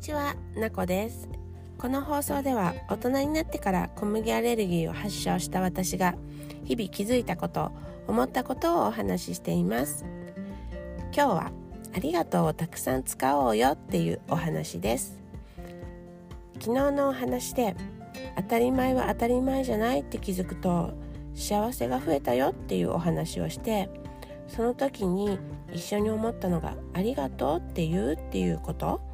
ちは、なこです。この放送では大人になってから小麦アレルギーを発症した私が日々気づいたこと思ったことをお話ししています。今日はありがとうをたくさん使おうよっていうお話です。昨日のお話で当たり前は当たり前じゃないって気づくと幸せが増えたよっていうお話をしてその時に一緒に思ったのが「ありがとう」って言うっていうこと。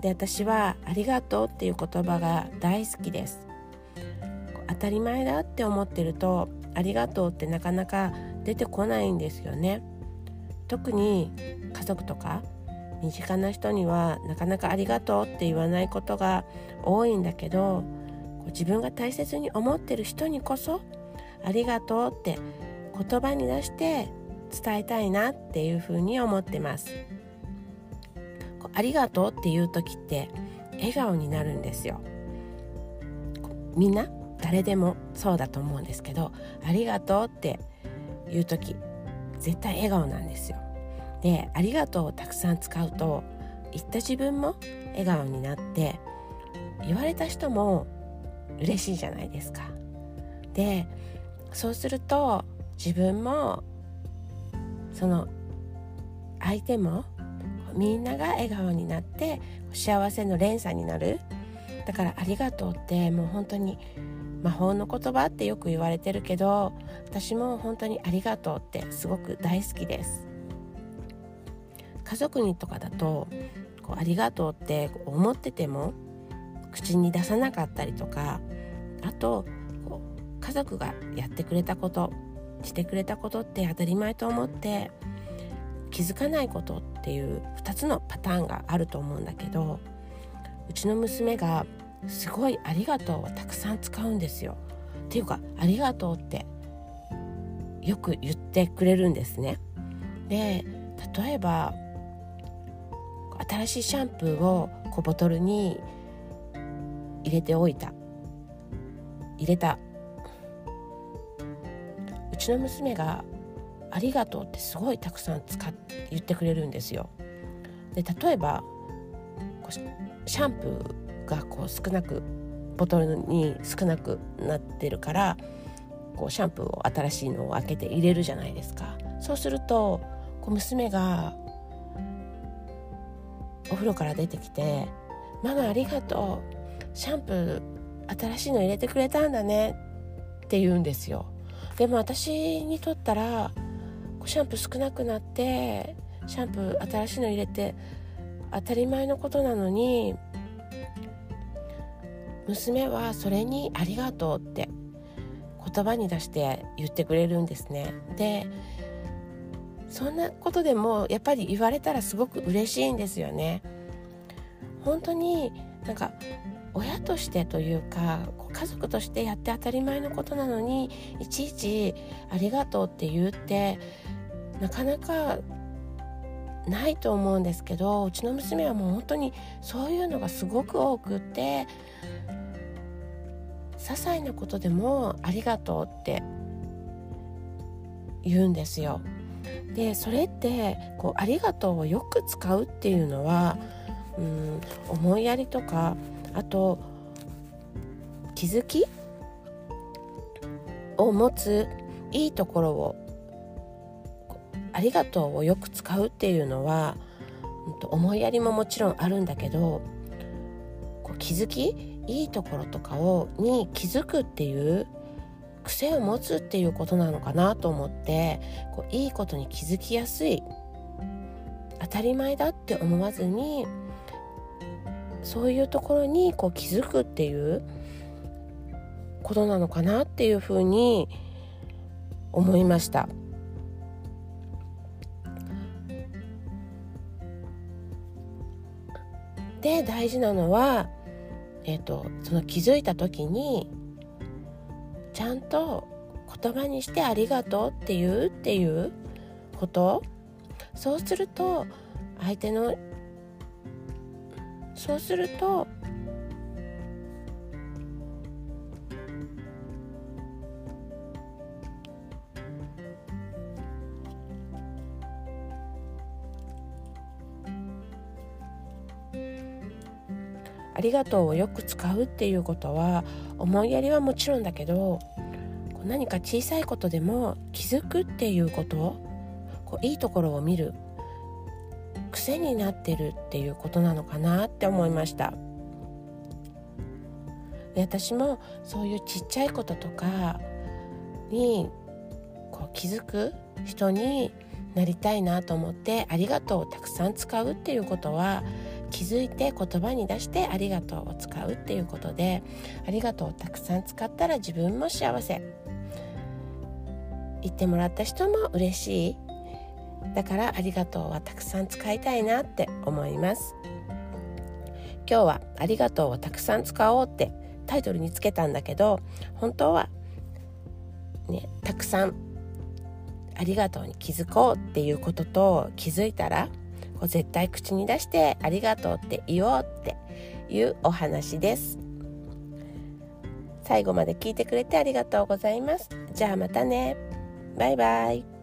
で私は「ありがとう」っていう言葉が大好きです。当たり前だって思ってると「ありがとう」ってなかなか出てこないんですよね。特に家族とか身近な人にはなかなか「ありがとう」って言わないことが多いんだけど自分が大切に思ってる人にこそ「ありがとう」って言葉に出して伝えたいなっていうふうに思ってます。ありがとうっていう時って笑顔になるんですよ。みんな誰でもそうだと思うんですけどありがとうっていう時絶対笑顔なんですよ。でありがとうをたくさん使うと言った自分も笑顔になって言われた人も嬉しいじゃないですか。でそうすると自分もその相手もみんなが笑顔になって幸せの連鎖になる。だから「ありがとう」ってもう本当に魔法の言葉ってよく言われてるけど私も本当に「ありがとう」ってすごく大好きです。家族にとかだとこうありがとうって思ってても口に出さなかったりとかあとこう家族がやってくれたことしてくれたことって当たり前と思って気づかないことっていう2つのパターンがあると思うんだけどうちの娘がすごい「ありがとう」をたくさん使うんですよ。っていうか「ありがとう」ってよく言ってくれるんですね。で例えば新しいシャンプーをこうボトルに入れておいた入れたうちの娘が「ありがとう」ってすごいたくさん使っ言ってくれるんですよ。で例えばシャンプーがこう少なくボトルに少なくなってるからこうシャンプーを新しいのを開けて入れるじゃないですか。そうするとこう娘がお風呂から出てきて「ママありがとうシャンプー新しいの入れてくれたんだね」って言うんですよ。でも私にとったらシャンプー少なくなってシャンプー新しいの入れて当たり前のことなのに娘はそれに「ありがとう」って言葉に出して言ってくれるんですね。でそんなことでもやっぱり言われたらすごく嬉しいんですよね。本当になんか親としてというか家族としてやって当たり前のことなのにいちいち「ありがとう」って言うってなかなかないと思うんですけどうちの娘はもう本当にそういうのがすごく多くって些細なことでも「ありがとう」って言うんですよ。でそれってこう「ありがとう」をよく使うっていうのはうん思いやりとかあと気づきを持ついいところを「ありがとう」をよく使うっていうのは思いやりももちろんあるんだけどこう気づきいいところとかをに気づくっていう癖を持つっていうことなのかなと思ってこういいことに気づきやすい当たり前だって思わずにそういうところにこう気づくっていうことなのかなっていうふうに思いました。で大事なのは、えーと、その気づいた時にちゃんと言葉にして「ありがとう」って言うっていうことそうすると相手のそうするとありがとうをよく使うっていうことは思いやりはもちろんだけど何か小さいことでも気づくっていうことこういいところを見る。癖になってるっていうことなのかなって思いました。で私もそういうちっちゃいこととかにこう気づく人になりたいなと思って「ありがとう」をたくさん使うっていうことは気づいて言葉に出して「ありがとう」を使うっていうことで「ありがとう」をたくさん使ったら自分も幸せ。言ってもらった人も嬉しい。だから「ありがとう」はたくさん使いたいなって思います。今日は「ありがとう」をたくさん使おうってタイトルにつけたんだけど本当はねたくさんありがとうに気づこうっていうことと気づいたらこう絶対口に出してありがとうって言おうっていうお話です。最後まで聞いてくれてありがとうございます。じゃあまたね。バイバイ「